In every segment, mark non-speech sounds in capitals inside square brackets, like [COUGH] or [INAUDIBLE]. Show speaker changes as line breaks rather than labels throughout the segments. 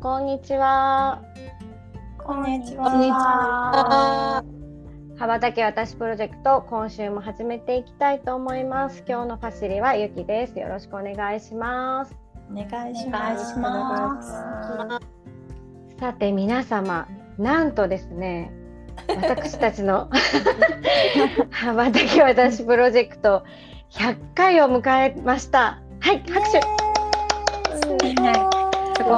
んこんにちは。
こんにち
こんにち
は。
羽ばたけ私プロジェクト今週も始めていきたいと思います。今日のファシリはゆきです。よろしくお願いします。
お願いします。
ますさて皆様、なんとですね、私たちの [LAUGHS] 羽ばたけ私プロジェクト100回を迎えました。はい、拍手。
すごい。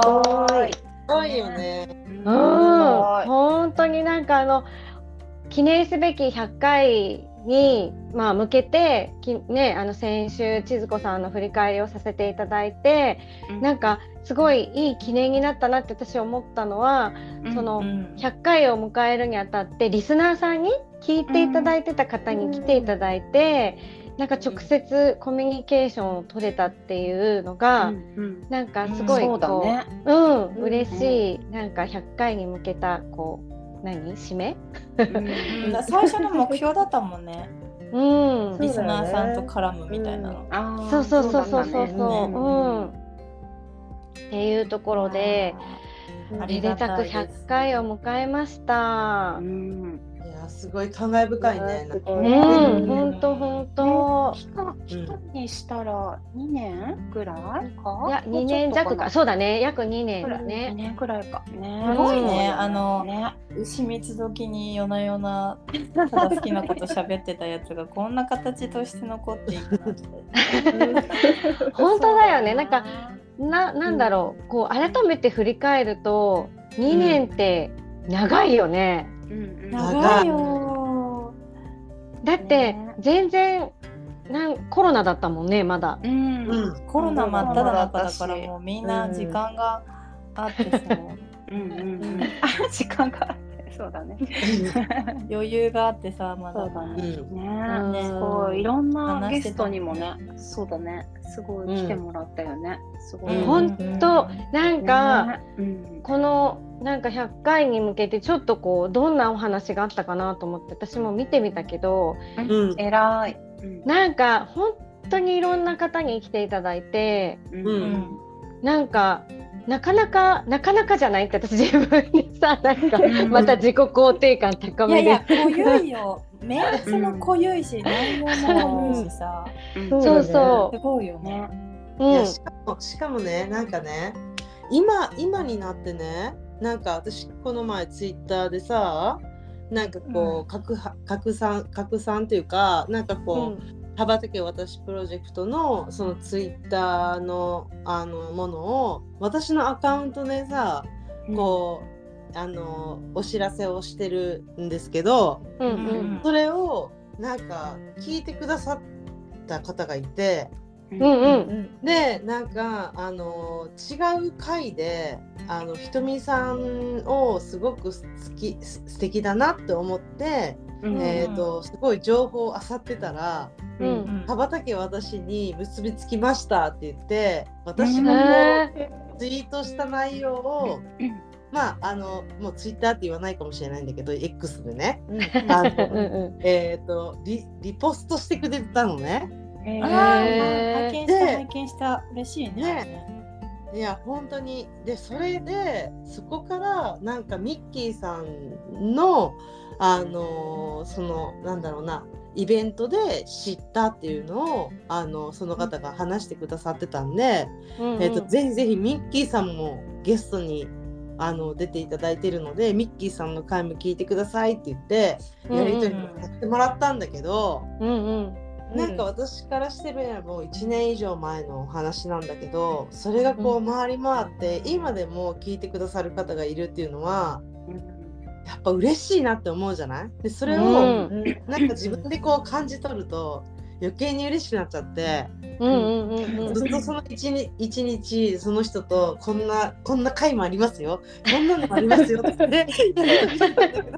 すごい。
すごいよね。
うん、本当になんかあの記念すべき100回に、まあ、向けてき、ね、あの先週千鶴子さんの振り返りをさせていただいて、なんかすごいいい記念になったなって私思ったのは、その100回を迎えるにあたってリスナーさんに聞いていただいてた方に来ていただいて、なんか直接コミュニケーションを取れたっていうのが、なんかすごいこう、
そうだね。
うん、
うん。
嬉しい、なんか100回に向けたこう何？締め？
最初の目標だったもんね。[LAUGHS]
うん。
リスナーさんと絡むみたいなの。
そうそうそうそうそう。そう
ね。
うん。っていうところで
あ
めでたく100回を迎えました。
いや、すごい感慨深いね。なんか。
うん
うん。
ほんとほんと。
期間期間にしたら2年ぐらいか？
いや2年弱か。そうだね約2年だ
2
ね
年ぐらいかね。
すごいね。あの
ね。
牛蜜時に夜な夜なただ好きなこと喋ってたやつがこんな形として残っていくなんて。
本当だよね。なんかななんだろう。こう改めて振り返ると2年って長いよね、
長いよ。
だって
ね。
全然なんコロナだったもんねまだ。
うん。
うん。
コロナ真っ只中だから
私
もうみんな時間があってさ、
うんうんうん。あ [LAUGHS] 時間がそうだね。[LAUGHS]
余裕があってさまだ。
そうだね。
うん。
ね
うん
すごい。いろんなゲストにもねそうだね。すごい来てもらったよね。すごい。
うん。
本当なんか、
ねうん。
このなんか100回に向けてちょっとこうどんなお話があったかなと思って私も見てみたけど
うん。
偉い。うん。
なんか本当にいろんな方に来ていただいて
うん。
うん。
なんかなかなかなかなかじゃないって私自分にさ [LAUGHS] なんか
うん
また自己肯定感高めで
いやいや濃ゆいよメンツも濃ゆいし、内容も濃ゆいしさ
うん
そうそ
すごいよね
ね
う、うん
いや、しかも、しかもね、なんかね。今、今になってね。なんか、私、この前ツイッターでさ。なんかこう、拡は拡散、拡散っていうか、なんかこう。羽ばたけ私プロジェクトのそのツイッターのあのものを私のアカウントでさこうあのお知らせをしてるんですけど
うんう
うん。ん
それをなんか聞いてくださった方がいて
うんうん。
でなんかあの違う回であのひとみさんをすごく好きす素敵だなって思って、
うん
えー、とすごい情報を漁ってたら。
うん
うん。
羽ばたけ私に結びつきましたって言って私
うん
がツイートした内容を
うん。
まああのもうツイッターって言わないかもしれないんだけど X でね。えっとリリポストしてくれてたのね。
え
あ拝見した
で
拝見した。嬉しいね
ね。いや本当に。でそれでそこからなんかミッキーさんのあのそのなんだろうなイベントで知ったっていうのをあのその方が話してくださってたんで、
んうん。
えー、とぜひぜひミッキーさんもゲストにあの出ていただいてるのでミッキーさんの回も聞いてくださいって言って
うん
やり取りをさせてもらったんだけど、
うんうん。
なんか私からしてみればもう1年以上前のお話なんだけどそれがこう回り回って今でも聞いてくださる方がいるっていうのはやっぱ嬉しいなって思うじゃない？でそれを
うん。
なんか自分でこう感じ取ると余計に嬉しくなっちゃって
うんうんうんうん。
ずっとその一日一日その人とこんなこんな回もありますよ。こんなのもありますよって。言ってやってたんだけど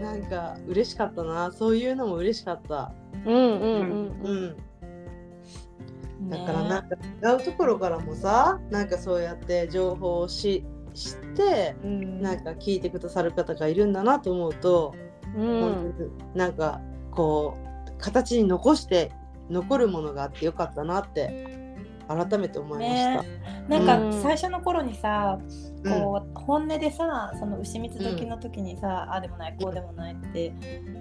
なんか嬉しかったな。そういうのも嬉しかった。
うんうんうん
う
うん。
んだからなんか違うところからもさなんかそうやって情報をし知って
うん。
なんか聞いてくださる方がいるんだなと思うと、
うん。
なんかこう形に残して残るものがあってよかったなって改めて思いました。
なん
うん。
か最初の頃にさ、
うん。
こう本音でさその牛蜜時の時にさ、ああでもないこうでもないって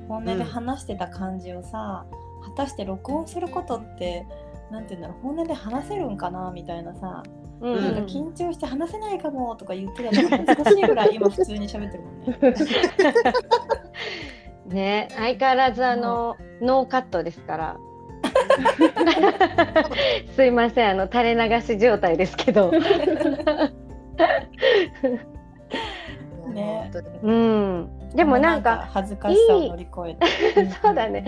本音で話してた感じをさ、果たして録音することってなんて言うんだろう本音で話せるんかなみたいなさ、
うん
なんか緊張して話せないかもとか言ってたのが懐かしいぐらい今普通に喋ってるもんね。[LAUGHS]
ね相変わらずあの、ノーカットですから。[LAUGHS] すいませんあの垂れ流し状態ですけど。[LAUGHS]
ね
うん。でもなんか
恥ずかしさを乗り越えて。
そうだね。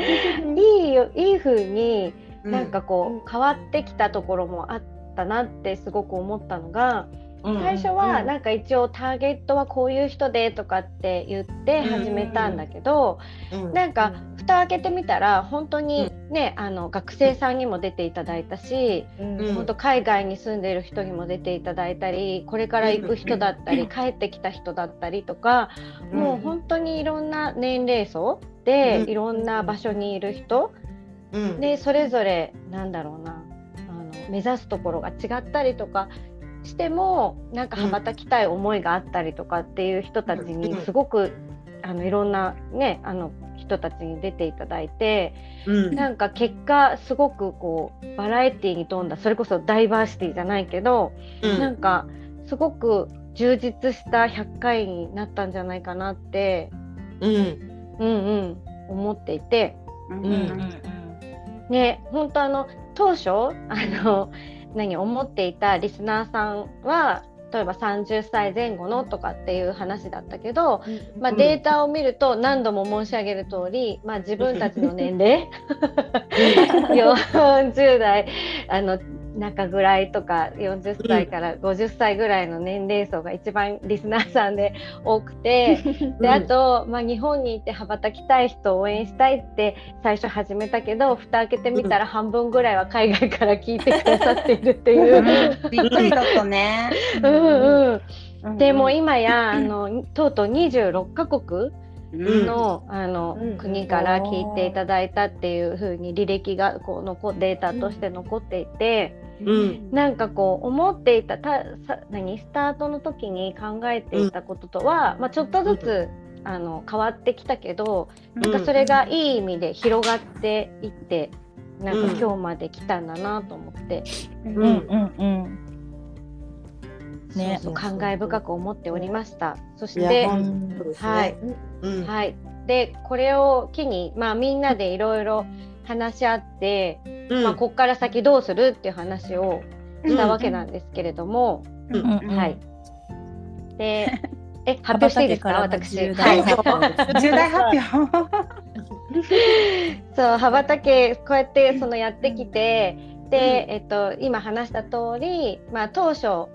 いいよいい風に
う
なんかこう変わってきたところもあったなってすごく思ったのが、
うん
最初は
うん
なんか一応ターゲットはこういう人でとかって言って始めたんだけど、
うん
なんか蓋開けてみたら本当にね、あの学生さんにも出ていただいたし、
うん。
本当海外に住んでる人にも出ていただいたりこれから行く人だったり、帰ってきた人だったりとか、もう本当にいろんな年齢層で、
うん。
いろんな場所にいる人、
うん。
でそれぞれなんだろうな目指すところが違ったりとかしてもなんか羽ばたきたい思いがあったりとかっていう人たちに
うん。
すごくあのいろんなねあの人たちに出ていただいて
うん。
なんか結果すごくこうバラエティーに富んだそれこそダイバーシティじゃないけど、
うん。
なんかすごく充実した100回になったんじゃないかなって、
うん。
うんうん、思っていて。
うん
うんうん。
ね本当あの当初あの [LAUGHS] 何思っていたリスナーさんは例えば30歳前後のとかっていう話だったけど、まあ、
うん。
データを見ると何度も申し上げる通り、まあ、自分たちの年齢。[LAUGHS] [LAUGHS] 40代あの中ぐらいとか40歳から50歳ぐらいの年齢層が一番リスナーさんで多くて。[LAUGHS] であと、まあ、日本にいて羽ばたきたい人を応援したいって最初始めたけど蓋開けてみたら半分ぐらいは海外から聞いてくださっているっていう。
うん。[LAUGHS] びっくり。だったね。
うんうん、
うん
でも今やあのとうとう26カ国
うん。
の,、あの
うん。
国から聞いていただいたっていう風に履歴がこう残データとして残っていて、
うん。
なんかこう思っていたたさ何？スタートの時に考えていたこととは、まあ、ちょっとずつ、あの変わってきたけど、なんかそれがいい意味で広がっていってなんか
うん。
今日まで来たんだなと思って、
うんうんうんね。
そうそう感慨深く思っておりました。そしてはい。
うん。
はい、でこれを機に、まあ、みんなでいろいろ話し合って、
うん。
まあ、ここから先どうするっていう話をしたわけなんですけれども、
うん。うん。
はい。でえ [LAUGHS] 発表していいですか？私。
重大発表。[LAUGHS]
そう羽ばたけこうやってそのやってきてで、えっと、今話した通り、まあ、当初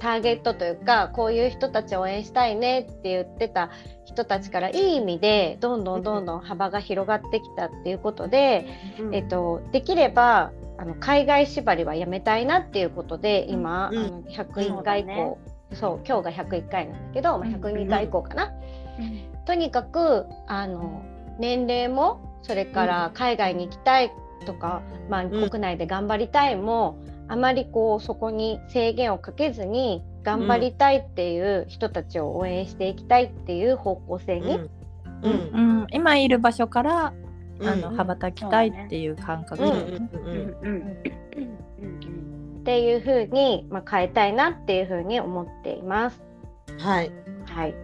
ターゲットというかこういう人たちを応援したいねって言ってた人たちからいい意味でどんどんどんどん幅が広がってきたっていうことで、
うん。
えっと、できればあの海外縛りはやめたいなっていうことで今、
うん。
あの101回以降そう,、今日が101回なんだけど、まあ、102回以降かな。とにかくあの年齢もそれから海外に行きたいとか、まあ、
ん。
国内で頑張りたいも、あまりこうそこに制限をかけずに頑張りたいっていう人たちを応援していきたいっていう方向性に、
うん。うん。
うん今いる場所から
うん。
あの羽ばたきたいっていう感覚
っていう風に、まあ、変えたいなっていう風に思っています。
はい。
はい、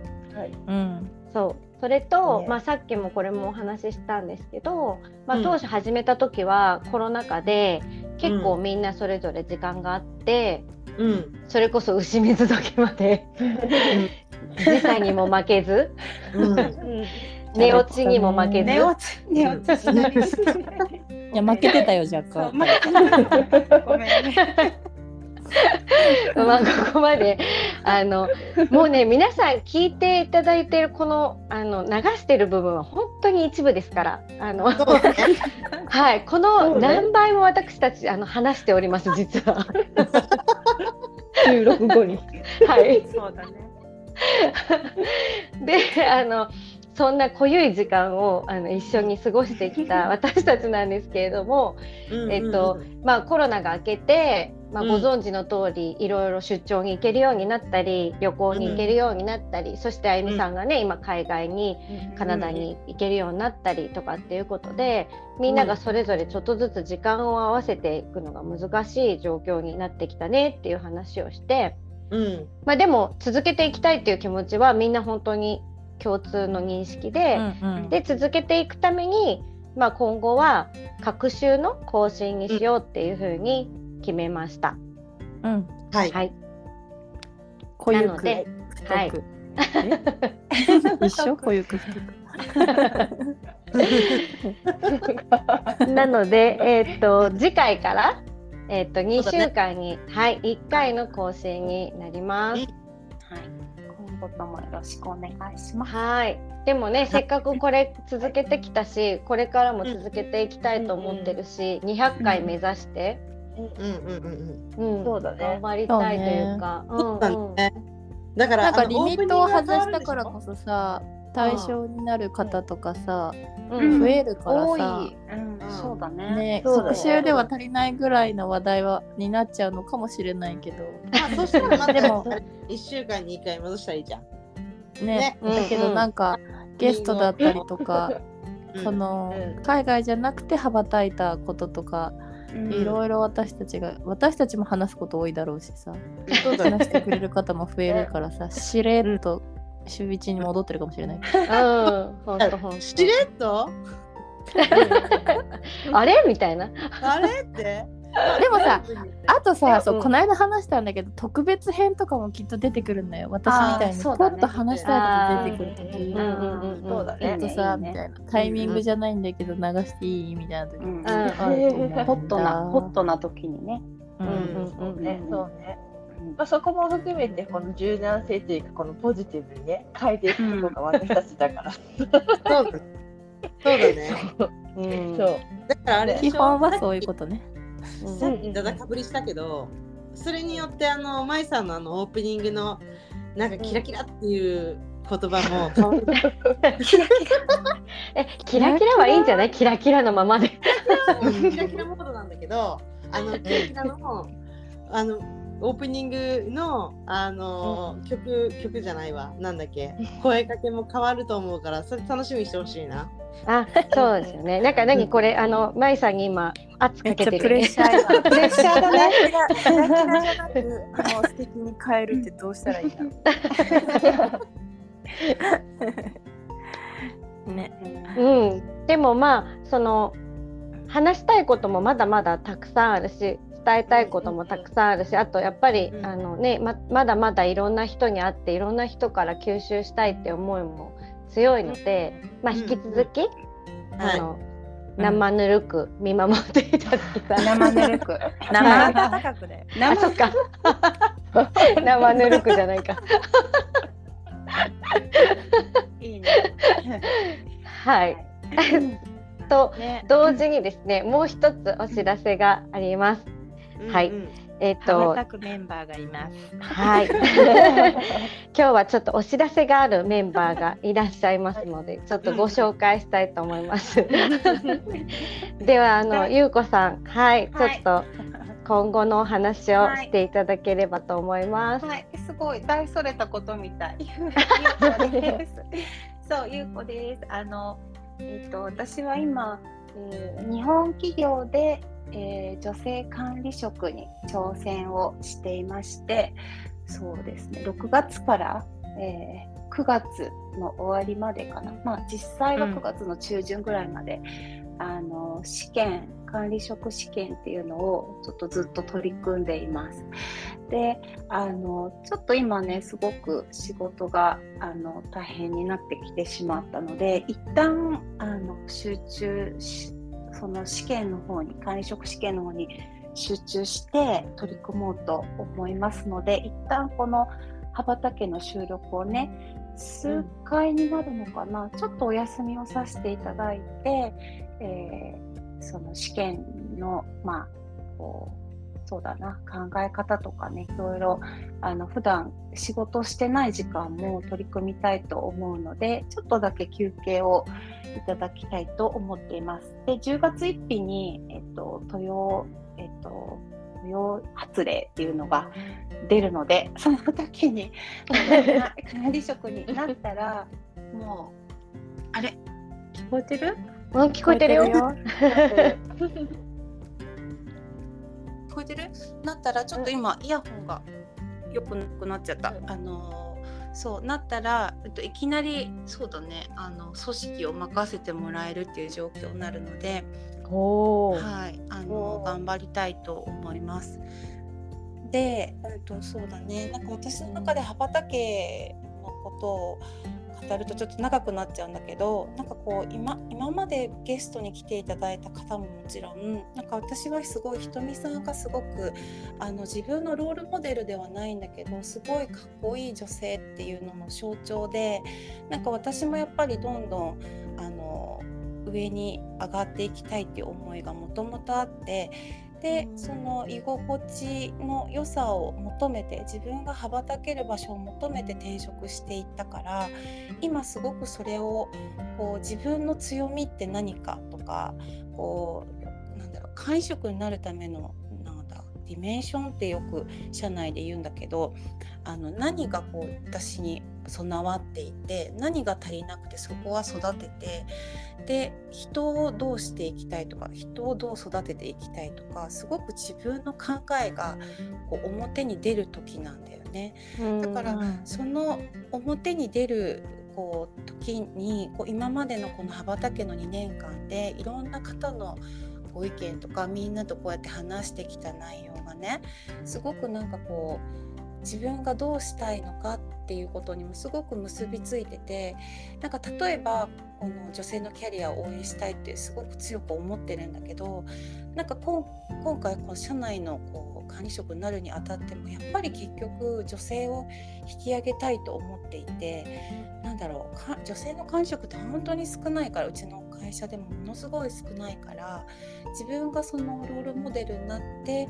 うん。
そうそれと、
ね。
まあ、さっきもこれもお話ししたんですけど、まあ、
うん。
当初始めた時はコロナ禍で結構みんなそれぞれ時間があって、
うん。
それこそ牛水時まで時差にも負けず
うん。
寝落ちにも負けず。
寝落ち寝落ちしない。
いや負けてたよ若干。
ごめんね
まあここまであのもうね皆さん聞いていただいてるこのあの流してる部分は本当に一部ですからあの
ね。
はいこの何倍も私たちあの話しております実は。収録後に。はい。
そうだね
であのそんな濃ゆい時間をあの一緒に過ごしてきた [LAUGHS] 私たちなんですけれども、えっとまあ、コロナが明けて、まあ、
うん
ご存知の通り、いろいろ出張に行けるようになったり旅行に行けるようになったり、そしてあゆみさんがね、今海外にカナダに行けるようになったりとかっていうことでみんながそれぞれちょっとずつ時間を合わせていくのが難しい状況になってきたねっていう話をして、
うん。
まあ、でも続けていきたいっていう気持ちはみんな本当に共通の認識で。
うん
で続けていくために、まあ、今後は各週の更新にしようっていうふうに決めました。
うんうん
はい。
はい、
濃ゆく
なのではい
太くえ一緒？濃ゆく太く
なので、えーっと次回から、えーっと2
そうだね
週間に、はい、1回の更新になります。
はい。今後ともよろしくお願いします。
はいでもねせっかくこれ続けてきたしこれからも続けていきたいと思ってるし、200回目指して、
うんうんうん
うん
そうだね
頑張りたいというか。
うん。そう
んうん
ね。だから
なんかリミットを外したからこそさ対象になる方とかさ
うん。
増えるから
多い。
さ
うん、
うん。
そうだね。
ね
そうだね。
特集では足りないぐらいの話題はになっちゃうのかもしれないけど。
あそうしたらまた
でも
一週間に一回戻したらいいじゃん。
ね
ね。
だけどなんかゲストだったりとか
うん。
その
うん。
海外じゃなくて羽ばたいたこととか
うん。
いろいろ私たちが私たちも話すこと多いだろうしさ。話してくれる方も増えるからさしれっと週一に戻ってるかもしれない。
うん、
しれっと？
あれ？みたいな。
あれ？って？
でもさ [LAUGHS] あとさ、そう
うん
この間話したんだけど特別編とかもきっと出てくるんだよ。私みたいにポッと話したいこと出てくる。時
うんうんうんうん。
そうだね
えっとさ、
いいね
みたいなタイミングじゃないんだけど流していいみたいな時
うん
あると思う。ん。だ
ホットなホットな時にね。
うん。
うんうんうん。
ねそうね
うん
まあ、そこも含めてこの柔軟性というかこのポジティブにね変えていくことが私たちだから、
そうだ。そうだね。
うん
そう
だからあれで
基
しょ？
本はそういうことね。
さっきだだかぶりしたけど、それによってあの舞さんのあのオープニングのなんかキラキラっていう言葉も変わる
えキラキラはいいんじゃない？キラキラのままで。
キラキラモードなんだけど、あのキラキラのあのオープニングのあの曲曲じゃないわ。なんだっけ。[LAUGHS] 声かけも変わると思うからそれ楽しみにしてほしいな。
あそうですよね。なんか何これあのまいさんに今圧かけてる、
プレッシャー今 [LAUGHS]
プレッシャーだね。
キラキラじゃな。くもう素敵に変えるってどうしたらいいね。
うん。でもまあその話したいこともまだまだたくさんあるし伝えたいこともたくさんあるしあとやっぱり、
うん
あのねままだまだいろんな人に会っていろんな人から吸収したいって思いも強いので、まあ、
うん
引き続き、
はい
あの生ぬるく見守っていただきたい。
生ぬるく。
生高くで。
あそっか生ぬるくじゃないか。
いいね
はい。[LAUGHS] と
ね
同時にですねもう一つお知らせがあります。はい
うんうん
えっ、
羽
と
ばたくメンバーがいます
はい。[LAUGHS] 今日はちょっとお知らせがあるメンバーがいらっしゃいますので、ちょっとご紹介したいと思います。[LAUGHS] ではあのゆうこさん、はい、ちょっと今後のお話をしていただければと思います。
はい、すごい大それたことみたい。[LAUGHS] そう、ゆうこです。あの、えっ、と、私は今、えー日本企業で、えー女性管理職に挑戦をしていまして、そうですね、6月から、えー9月の終わりまでかな、まあ、実際は
うん
9月の中旬ぐらいまで、あのの試験管理職試験っていうのをちょっとずっと取り組んでいます。であのちょっと今ねすごく仕事があの大変になってきてしまったので一旦あの集中しその試験の方に管理職試験の方に集中して取り組もうと思いますので一旦この羽ばたけの収録をね数回になるのかな、ちょっとお休みをさせていただいて、えー、その試験のまあこうそうだな考え方とかねいろいろあの普段仕事してない時間も取り組みたいと思うのでちょっとだけ休憩をいただきたいと思っています。で10月1日に、えっと、豊えっと豊発令っていうのが出るのでその時に [LAUGHS] 管理職になったらもうあれ？聞こえてる？
聞こえてるよ。[LAUGHS]
こえてる？なったらちょっと今、イヤホンがよくなくなっちゃった。あのそうなったら、えっと、いきなりそうだねあの組織を任せてもらえるっていう状況になるので、はいあの頑張りたいと思います。で、えっと、そうだね。なんか私の中で羽ばたけのことを語るとちょっと長くなっちゃうんだけどなんかこう今今までゲストに来ていただいた方ももちろんなんか私はすごいひとみさんがすごくあの自分のロールモデルではないんだけどすごいかっこいい女性っていうのの象徴でなんか私もやっぱりどんどんあの上に上がっていきたいっていう思いがもともとあってでその居心地の良さを求めて自分が羽ばたける場所を求めて転職していったから今すごくそれをこう自分の強みって何かとかこうなんだろう会食になるためのなんだディメンションってよく社内で言うんだけどあの何がこう私に備わっていて何が足りなくてそこは育ててで人をどうしていきたいとか人をどう育てていきたいとかすごく自分の考えがこう表に出る時なんだよね。だからその表に出るこう時にこう今までのこの羽ばたけの2年間でいろんな方のご意見とかみんなとこうやって話してきた内容がねすごくなんかこう自分がどうしたいのかっていうことにもすごく結びついててなんか例えばこの女性のキャリアを応援したいってすごく強く思ってるんだけどなんか今回この社内のこう管理職になるにあたってもやっぱり結局女性を引き上げたいと思っていてなんだろう女性の管理職って本当に少ないからうちの会社でもものすごい少ないから自分がそのロールモデルになって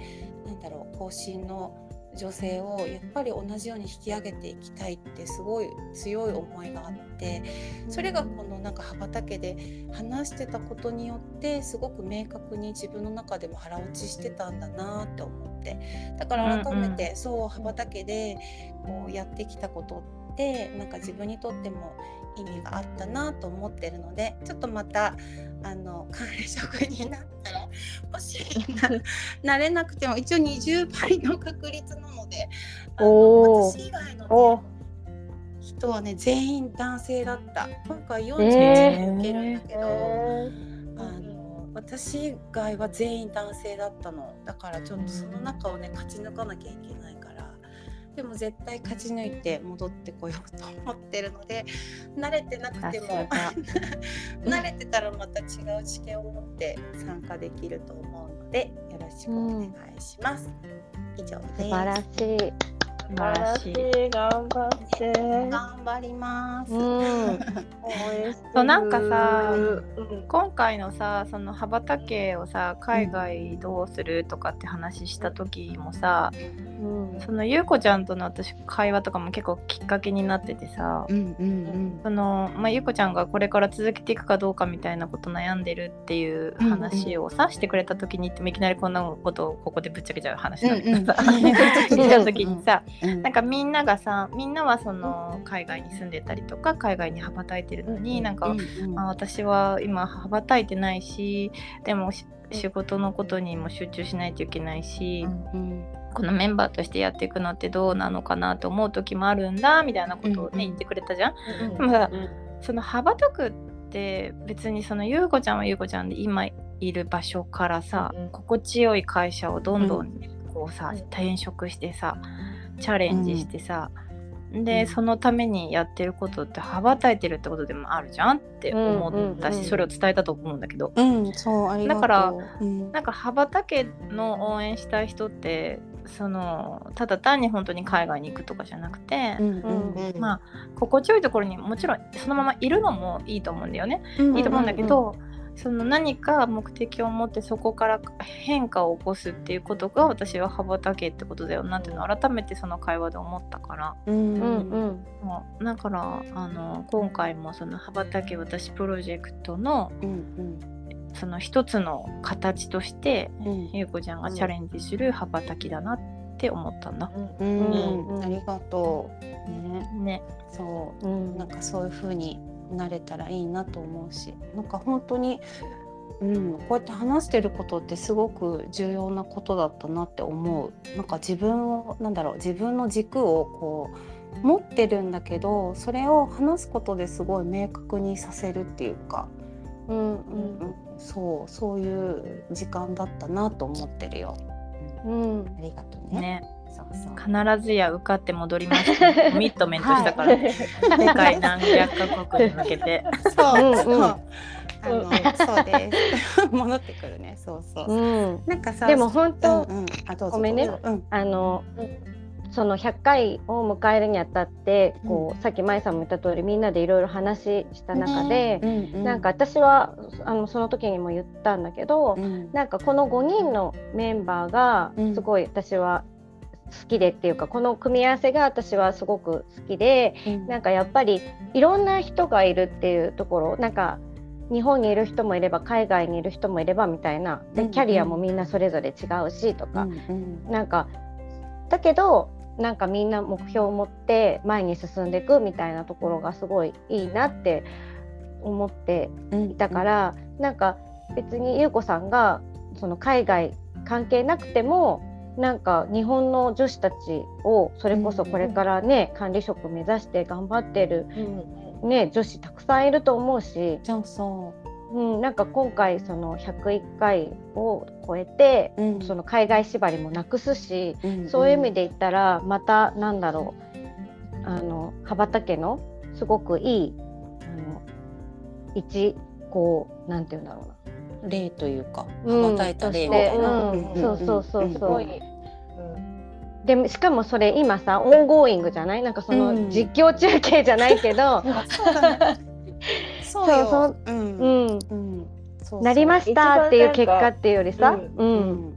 なんだろう更新の女性をやっぱり同じように引き上げていきたいってすごい強い思いがあってそれがこのなんか羽ばたけで話してたことによってすごく明確に自分の中でも腹落ちしてたんだなって思ってだから改めてそう羽ばたけでこうやってきたことってなんか自分にとっても意味があったなと思ってるのでちょっとまたあの管理職になったら [LAUGHS] もしな [LAUGHS] れなくても一応20倍の確率なのであの私以外の、ね、人はね全員男性だった。今回41人受けるんだけど、えー、あの私以外は全員男性だったの。だからちょっとその中をね勝ち抜かなきゃいけないでも絶対勝ち抜いて戻ってこようと思ってるので慣れてなくても [LAUGHS] 慣れてたらまた違う知見を持って参加できると思うのでよろしくお願いします。うん、以上です。
素晴らしい。
素晴らしい。頑張って。
頑張ります、うん、
そうなんかさ、うん、今回のさその羽ばたけをさ海外どうするとかって話した時もさ、うん、その優子ちゃんとの私会話とかも結構きっかけになっててさ、うんうんうん、そのまあ、優子ちゃんがこれから続けていくかどうかみたいなこと悩んでるっていう話をさ、うんうん、してくれた時にいきなりこんなことをここでぶっちゃけちゃう話なんだけどさ、うんうん、[LAUGHS] た時にさ、なんかみんながさみんなはその海外に住んでたりとか海外に羽ばたいてるのに、うん、なんか、うん。まあ、私は今羽ばたいてないしでも仕事のことにも集中しないといけないし、うん、このメンバーとしてやっていくのってどうなのかなと思う時もあるんだみたいなことをね、言ってくれたじゃん。でもさその羽ばたくって別にその優子ちゃんは優子ちゃんで今いる場所からさ、心地よい会社をどんどんこうさ、
うん。
転職してさチャレンジしてさ、で、
うん。
そのためにやってることって羽ばたいてるってことでもあるじゃんって思ったし、
うんうんうん
それを伝えたと思うんだけど、
うん、そう、ありがとう。
だから
うん、
なんか羽ばたけの応援したい人ってそのただ単に本当に海外に行くとかじゃなくて、
うん、
うん
まあ心地よいところにもちろんそのままいるのもいいと思うんだよね。
うん。
いいと思うんだけど、その何か目的を持ってそこから変化を起こすっていうことが私は羽ばたけってことだよなっていうのを改めてその会話で思ったから、
うん、
うん
うん、
だからあの今回もその羽ばたけ私プロジェクトの
うん、
その一つの形として
うん、
ゆうこちゃんがチャレンジする羽ばたきだなって思ったんだ。
うん、
うん
ありがとう。ね、
ね。
そう。
うん
なんかそういう風になれたらいいなと思うしなんか本当に、うん、こうやって話してることってすごく重要なことだったなって思うなんか自分をなんだろう自分の軸をこう持ってるんだけどそれを話すことですごい明確にさせるっていうか、
うん
うんそうそういう時間だったなと思ってるよ。
うんうん
ありがとうね。
ね。
そうそう。
必ずや受かって戻ります。っ [LAUGHS] てコミットメントしたから、世界何百カ国に向けて。
そう、
う。んうん。
そうあの、そうです。[LAUGHS] 戻ってくるね。そうそう。
うん。
なんかさ、
でも本当
うんうん、あどうぞ
ごめんね。
どうぞうん、
あのその100回を迎えるにあたってこう、さっき舞さんも言った通りみんなでいろいろ話した中で、
うんうん
なんか、私はあのその時にも言ったんだけど、
うん。
なんかこの5人のメンバーが
うん。
すごい私は好きでっていうか、この組み合わせが私はすごく好きで
うん。
なんかやっぱりいろんな人がいるっていうところなんか日本にいる人もいれば海外にいる人もいればみたいな
うんうん。
でキャリアもみんなそれぞれ違うしとか、
うんうん。
なんかだけどなんかみんな目標を持って前に進んでいくみたいなところがすごいいいなって思って
うん
いたから、なんか別に優子さんがその海外関係なくてもなんか日本の女子たちをそれこそこれからね、管理職目指して頑張ってる、ね、女子たくさんいると思うし、うん、なんか今回その101回を超えて、
う、うん。
その海外縛りもなくすし、
うん
そういう意味で言ったらまたなんだろうあの羽ばたけのすごくいいあの一こうなんて言うんだろうな
例というか、
うん
羽ばたいた例みたいな。
うん
ん
そうそうそうそう。
うん。
でしかもそれ今さオンゴーイングじゃない？なんかその
うん。
実況中継じゃないけど、[LAUGHS] [LAUGHS]
そう。そう
う
うん
うん、
うん。そうそう
なりましたっていう結果っていうよりさ、
う
うん。
うん。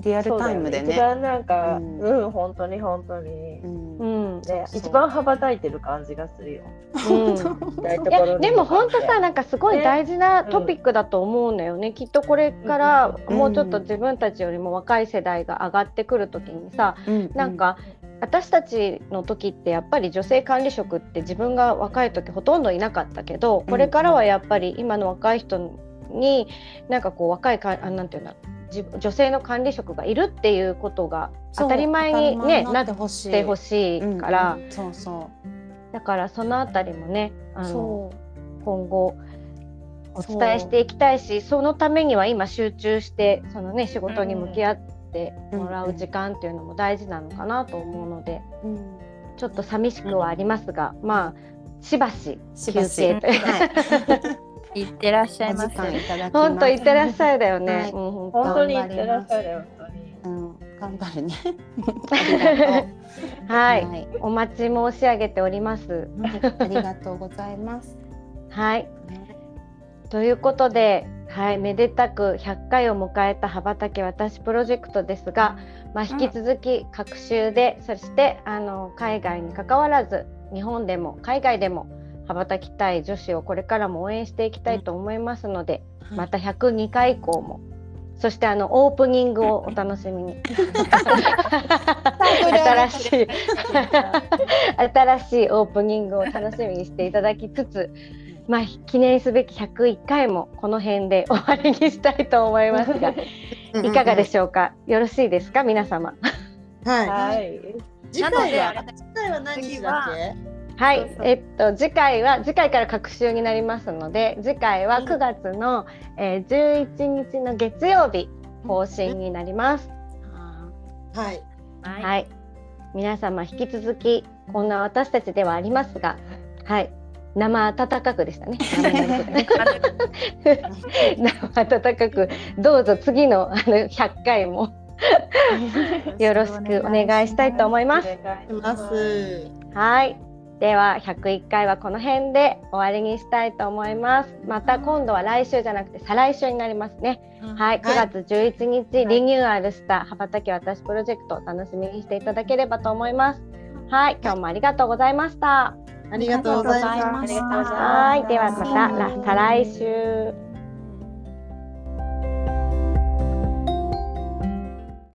リアルタイムでね。
一番なんか、
う
うんん、本当に本当に。
うん
うん。
一番羽ばたいてる感じがするよ。
うん。[LAUGHS]
台
いやでも本当さなんかすごい
ね。
大事なトピックだと思うんだよね、きっとこれから
うん
もうちょっと自分たちよりも若い世代が上がってくる時にさ、
うん
なんか私たちの時ってやっぱり女性管理職って自分が若い時ほとんどいなかったけどこれからはやっぱり今の若い人になんかこう若いかあなんていうんだじ女性の管理職がいるっていうことが当たり前に、ね、なって
ほし
い。から、
うんうん。そうそ
だからそのあたりもねあ
う。
の
そ
今後お伝えしていきたいしそのためには今集中してその、ね、仕事に向き合ってもらう時間っていうのも大事なのかなと思うので
う。うん。
ちょっと寂しくはありますが、まあしばし
しばし
休憩という。
はい。[LAUGHS]
いってらっしゃいま
す。
本当いってらっしゃいだよね。本
本当にいってらっしゃるよ、本当に。
うん、頑張るね。[LAUGHS]
はい、
はい
お待ち申し上げております。
ありがとうございます。[LAUGHS]
はいということで、はい、めでたく100回を迎えた羽ばたけ私プロジェクトですが、まあ、引き続き各週で、そしてあの海外にかかわらず日本でも海外でも羽ばたきたい女子をこれからも応援していきたいと思いますので、また102回以降も。そしてあのオープニングをお楽しみに。新しい新しいオープニングを楽しみにしていただきつつ、まあ、記念すべき101回もこの辺で終わりにしたいと思いますがいかがでしょうか？よろしいですか？皆様。
はい。
はい。
次回は次回は何日だっけ？
はい。えっと次回は次回から隔週になりますので次回は9月の、えー、11日の月曜日更新になります。
はい。
は
はい、皆様引き続きこんな私たちではありますが、はい、生温かくでしたね。生温かく。[LAUGHS] どうぞ次のあの100回も。よろしくお願いしたいと思います。
します。
はい。では101回はこの辺で終わりにしたいと思います。また今度は来週じゃなくて再来週になりますね。はい、9月11日リニューアルした羽ばたき私プロジェクトを楽しみにしていただければと思います。はい、今日もありがとうございました。
ありがとうございます。
ありがとうございます
はい、ではまた来再来週。